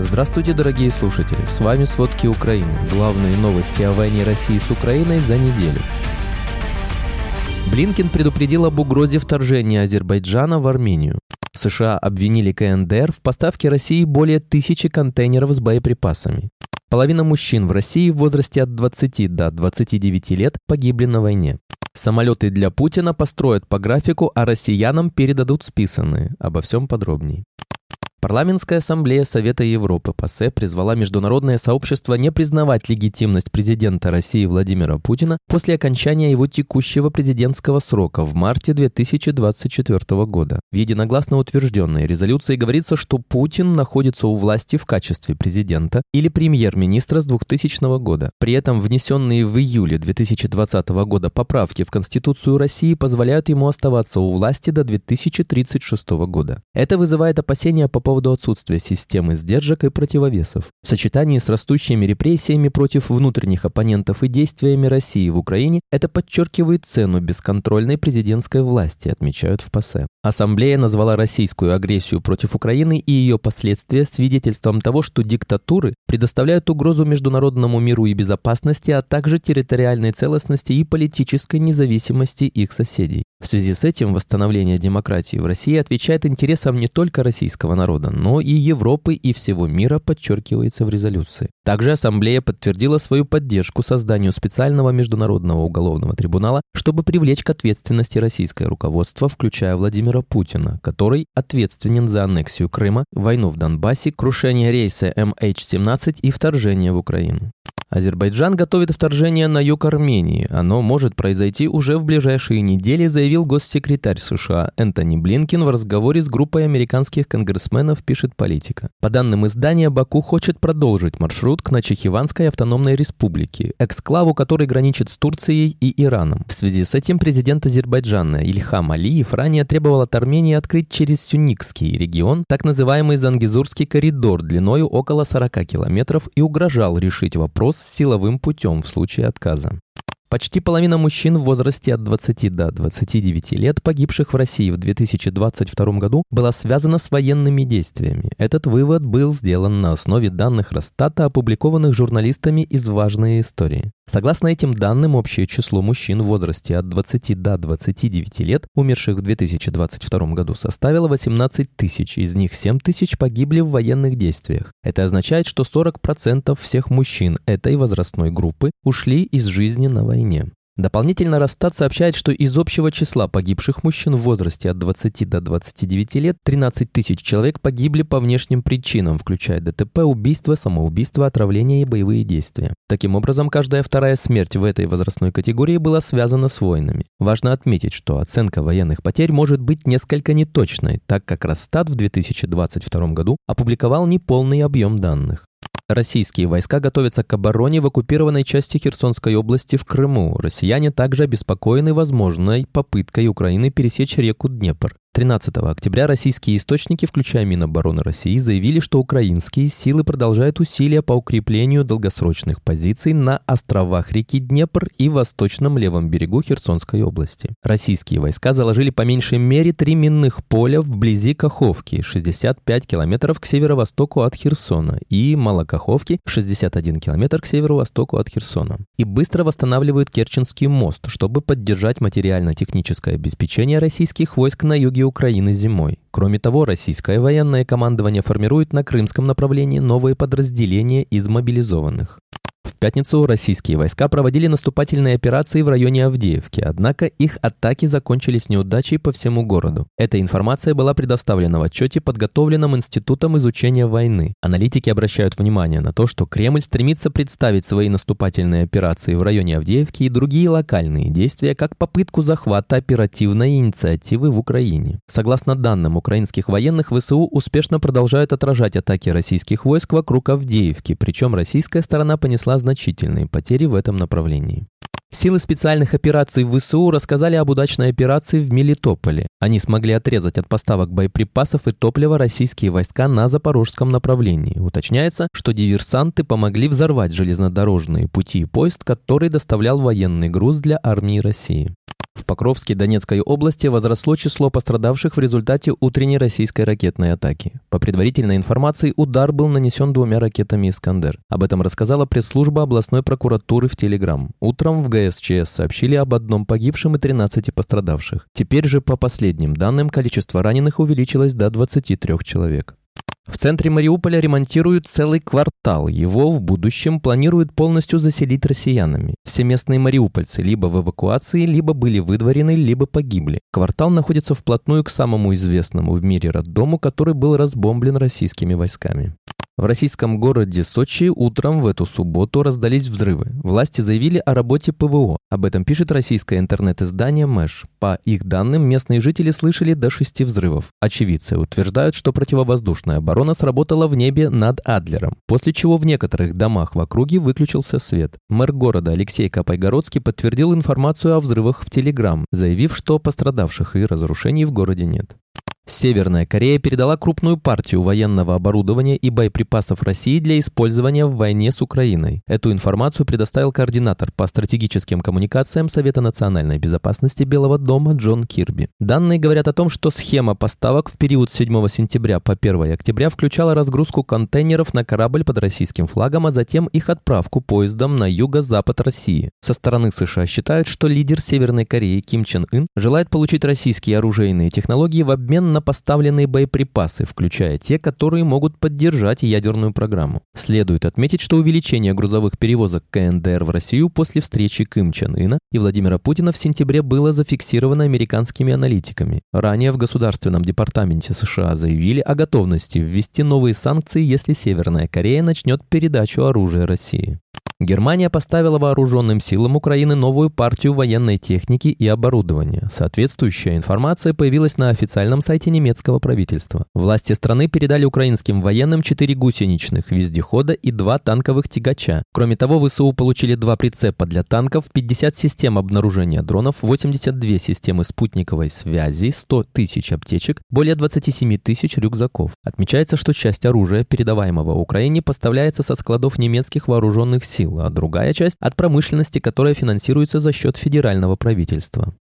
Здравствуйте, дорогие слушатели! С вами «Сводки Украины». Главные новости о войне России с Украиной за неделю. Блинкин предупредил об угрозе вторжения Азербайджана в Армению. США обвинили КНДР в поставке России более тысячи контейнеров с боеприпасами. Половина мужчин в России в возрасте от 20 до 29 лет погибли на войне. Самолеты для Путина построят по графику, а россиянам передадут списанные. Обо всем подробней. Парламентская ассамблея Совета Европы ПАСЕ призвала международное сообщество не признавать легитимность президента России Владимира Путина после окончания его текущего президентского срока в марте 2024 года. В единогласно утвержденной резолюции говорится, что Путин находится у власти в качестве президента или премьер-министра с 2000 года. При этом внесенные в июле 2020 года поправки в Конституцию России позволяют ему оставаться у власти до 2036 года. Это вызывает опасения по поводу отсутствия системы сдержек и противовесов. В сочетании с растущими репрессиями против внутренних оппонентов и действиями России в Украине это подчеркивает цену бесконтрольной президентской власти, отмечают в ПАСЕ. Ассамблея назвала российскую агрессию против Украины и ее последствия свидетельством того, что диктатуры предоставляют угрозу международному миру и безопасности, а также территориальной целостности и политической независимости их соседей. В связи с этим восстановление демократии в России отвечает интересам не только российского народа, но и Европы и всего мира, подчеркивается в резолюции. Также Ассамблея подтвердила свою поддержку созданию специального международного уголовного трибунала, чтобы привлечь к ответственности российское руководство, включая Владимира Путина, который ответственен за аннексию Крыма, войну в Донбассе, крушение рейса MH17 и вторжение в Украину. Азербайджан готовит вторжение на юг Армении. Оно может произойти уже в ближайшие недели, заявил госсекретарь США Энтони Блинкин в разговоре с группой американских конгрессменов, пишет политика. По данным издания, Баку хочет продолжить маршрут к Начехиванской автономной республике, эксклаву которой граничит с Турцией и Ираном. В связи с этим президент Азербайджана Ильхам Алиев ранее требовал от Армении открыть через Сюникский регион так называемый Зангизурский коридор длиной около 40 километров и угрожал решить вопрос силовым путем в случае отказа. Почти половина мужчин в возрасте от 20 до 29 лет, погибших в России в 2022 году, была связана с военными действиями. Этот вывод был сделан на основе данных Росстата, опубликованных журналистами из «Важные истории». Согласно этим данным, общее число мужчин в возрасте от 20 до 29 лет, умерших в 2022 году, составило 18 тысяч, из них 7 тысяч погибли в военных действиях. Это означает, что 40% всех мужчин этой возрастной группы ушли из жизни на войне. Дополнительно Росстат сообщает, что из общего числа погибших мужчин в возрасте от 20 до 29 лет 13 тысяч человек погибли по внешним причинам, включая ДТП, убийство, самоубийство, отравление и боевые действия. Таким образом, каждая вторая смерть в этой возрастной категории была связана с войнами. Важно отметить, что оценка военных потерь может быть несколько неточной, так как Росстат в 2022 году опубликовал неполный объем данных. Российские войска готовятся к обороне в оккупированной части Херсонской области в Крыму. Россияне также обеспокоены возможной попыткой Украины пересечь реку Днепр. 13 октября российские источники, включая Минобороны России, заявили, что украинские силы продолжают усилия по укреплению долгосрочных позиций на островах реки Днепр и восточном левом берегу Херсонской области. Российские войска заложили по меньшей мере три минных поля вблизи Каховки, 65 километров к северо-востоку от Херсона, и Малокаховки, 61 километр к северо-востоку от Херсона. И быстро восстанавливают Керченский мост, чтобы поддержать материально-техническое обеспечение российских войск на юге Украины зимой. Кроме того, российское военное командование формирует на крымском направлении новые подразделения из мобилизованных. В пятницу российские войска проводили наступательные операции в районе Авдеевки, однако их атаки закончились неудачей по всему городу. Эта информация была предоставлена в отчете, подготовленном Институтом изучения войны. Аналитики обращают внимание на то, что Кремль стремится представить свои наступательные операции в районе Авдеевки и другие локальные действия как попытку захвата оперативной инициативы в Украине. Согласно данным украинских военных, ВСУ успешно продолжают отражать атаки российских войск вокруг Авдеевки, причем российская сторона понесла значительные потери в этом направлении. Силы специальных операций в ВСУ рассказали об удачной операции в Мелитополе. Они смогли отрезать от поставок боеприпасов и топлива российские войска на запорожском направлении. Уточняется, что диверсанты помогли взорвать железнодорожные пути и поезд, который доставлял военный груз для армии России. В Покровске Донецкой области возросло число пострадавших в результате утренней российской ракетной атаки. По предварительной информации, удар был нанесен двумя ракетами «Искандер». Об этом рассказала пресс-служба областной прокуратуры в Телеграм. Утром в ГСЧС сообщили об одном погибшем и 13 пострадавших. Теперь же, по последним данным, количество раненых увеличилось до 23 человек. В центре Мариуполя ремонтируют целый квартал. Его в будущем планируют полностью заселить россиянами. Все местные мариупольцы либо в эвакуации, либо были выдворены, либо погибли. Квартал находится вплотную к самому известному в мире роддому, который был разбомблен российскими войсками. В российском городе Сочи утром в эту субботу раздались взрывы. Власти заявили о работе ПВО. Об этом пишет российское интернет-издание МЭШ. По их данным, местные жители слышали до шести взрывов. Очевидцы утверждают, что противовоздушная оборона сработала в небе над Адлером, после чего в некоторых домах в округе выключился свет. Мэр города Алексей Капайгородский подтвердил информацию о взрывах в Телеграм, заявив, что пострадавших и разрушений в городе нет. Северная Корея передала крупную партию военного оборудования и боеприпасов России для использования в войне с Украиной. Эту информацию предоставил координатор по стратегическим коммуникациям Совета национальной безопасности Белого дома Джон Кирби. Данные говорят о том, что схема поставок в период с 7 сентября по 1 октября включала разгрузку контейнеров на корабль под российским флагом, а затем их отправку поездом на юго-запад России. Со стороны США считают, что лидер Северной Кореи Ким Чен Ын желает получить российские оружейные технологии в обмен на на поставленные боеприпасы, включая те, которые могут поддержать ядерную программу. Следует отметить, что увеличение грузовых перевозок КНДР в Россию после встречи Ким Чен Ына и Владимира Путина в сентябре было зафиксировано американскими аналитиками. Ранее в Государственном департаменте США заявили о готовности ввести новые санкции, если Северная Корея начнет передачу оружия России. Германия поставила вооруженным силам Украины новую партию военной техники и оборудования. Соответствующая информация появилась на официальном сайте немецкого правительства. Власти страны передали украинским военным 4 гусеничных вездехода и 2 танковых тягача. Кроме того, ВСУ получили два прицепа для танков, 50 систем обнаружения дронов, 82 системы спутниковой связи, 100 тысяч аптечек, более 27 тысяч рюкзаков. Отмечается, что часть оружия, передаваемого Украине, поставляется со складов немецких вооруженных сил сил, а другая часть от промышленности, которая финансируется за счет федерального правительства.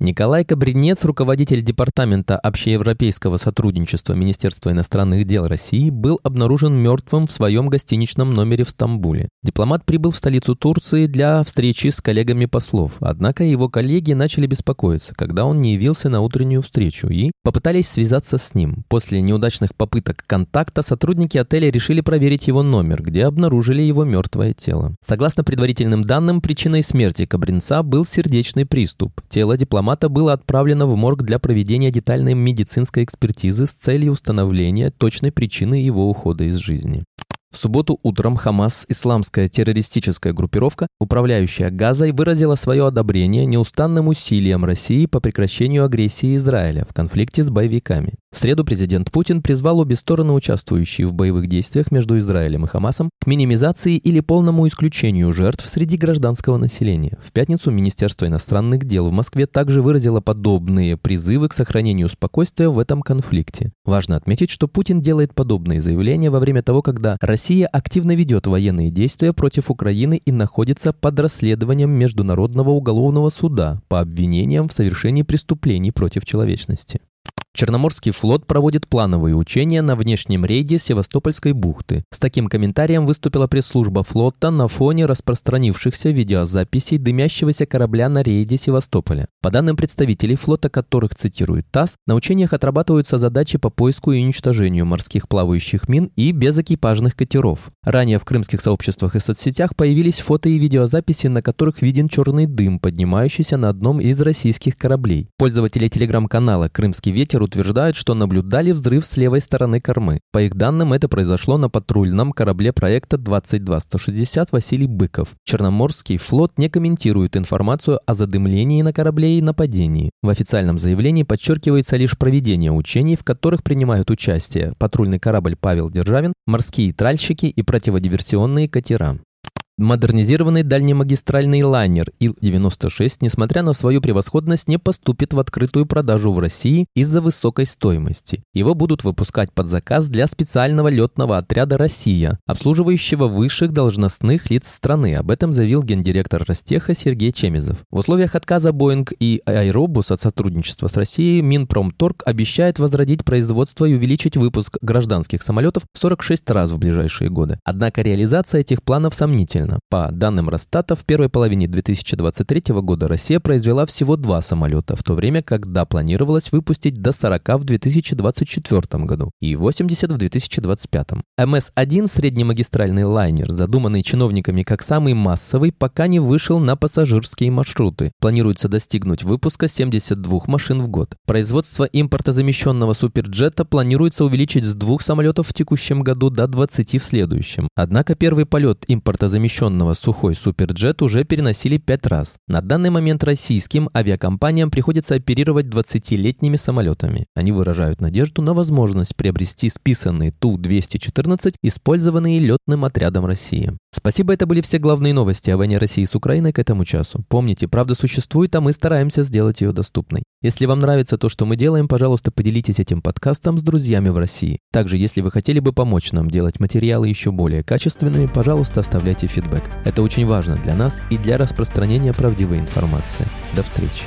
Николай Кабринец, руководитель Департамента общеевропейского сотрудничества Министерства иностранных дел России, был обнаружен мертвым в своем гостиничном номере в Стамбуле. Дипломат прибыл в столицу Турции для встречи с коллегами послов, однако его коллеги начали беспокоиться, когда он не явился на утреннюю встречу и попытались связаться с ним. После неудачных попыток контакта сотрудники отеля решили проверить его номер, где обнаружили его мертвое тело. Согласно предварительным данным, причиной смерти Кабринца был сердечный приступ. Тело дипломата дипломата было отправлено в морг для проведения детальной медицинской экспертизы с целью установления точной причины его ухода из жизни. В субботу утром Хамас, исламская террористическая группировка, управляющая Газой, выразила свое одобрение неустанным усилиям России по прекращению агрессии Израиля в конфликте с боевиками. В среду президент Путин призвал обе стороны, участвующие в боевых действиях между Израилем и Хамасом, к минимизации или полному исключению жертв среди гражданского населения. В пятницу Министерство иностранных дел в Москве также выразило подобные призывы к сохранению спокойствия в этом конфликте. Важно отметить, что Путин делает подобные заявления во время того, когда Россия активно ведет военные действия против Украины и находится под расследованием Международного уголовного суда по обвинениям в совершении преступлений против человечности. Черноморский флот проводит плановые учения на внешнем рейде Севастопольской бухты. С таким комментарием выступила пресс-служба флота на фоне распространившихся видеозаписей дымящегося корабля на рейде Севастополя. По данным представителей флота, которых цитирует ТАСС, на учениях отрабатываются задачи по поиску и уничтожению морских плавающих мин и безэкипажных катеров. Ранее в крымских сообществах и соцсетях появились фото и видеозаписи, на которых виден черный дым, поднимающийся на одном из российских кораблей. Пользователи телеграм-канала «Крымский ветер» утверждают, что наблюдали взрыв с левой стороны кормы. По их данным, это произошло на патрульном корабле проекта 22160 Василий Быков. Черноморский флот не комментирует информацию о задымлении на корабле и нападении. В официальном заявлении подчеркивается лишь проведение учений, в которых принимают участие патрульный корабль Павел Державин, морские тральщики и противодиверсионные катера. Модернизированный дальнемагистральный лайнер Ил-96, несмотря на свою превосходность, не поступит в открытую продажу в России из-за высокой стоимости. Его будут выпускать под заказ для специального летного отряда «Россия», обслуживающего высших должностных лиц страны. Об этом заявил гендиректор Ростеха Сергей Чемизов. В условиях отказа Boeing и Аэробус от сотрудничества с Россией Минпромторг обещает возродить производство и увеличить выпуск гражданских самолетов в 46 раз в ближайшие годы. Однако реализация этих планов сомнительна неправильно. По данным Росстата, в первой половине 2023 года Россия произвела всего два самолета, в то время, когда планировалось выпустить до 40 в 2024 году и 80 в 2025. МС-1 среднемагистральный лайнер, задуманный чиновниками как самый массовый, пока не вышел на пассажирские маршруты. Планируется достигнуть выпуска 72 машин в год. Производство импортозамещенного суперджета планируется увеличить с двух самолетов в текущем году до 20 в следующем. Однако первый полет импортозамещенного совмещенного сухой суперджет уже переносили пять раз. На данный момент российским авиакомпаниям приходится оперировать 20-летними самолетами. Они выражают надежду на возможность приобрести списанные Ту-214, использованные летным отрядом России. Спасибо, это были все главные новости о войне России с Украиной к этому часу. Помните, правда существует, а мы стараемся сделать ее доступной. Если вам нравится то, что мы делаем, пожалуйста, поделитесь этим подкастом с друзьями в России. Также, если вы хотели бы помочь нам делать материалы еще более качественными, пожалуйста, оставляйте фидбэк. Это очень важно для нас и для распространения правдивой информации. До встречи.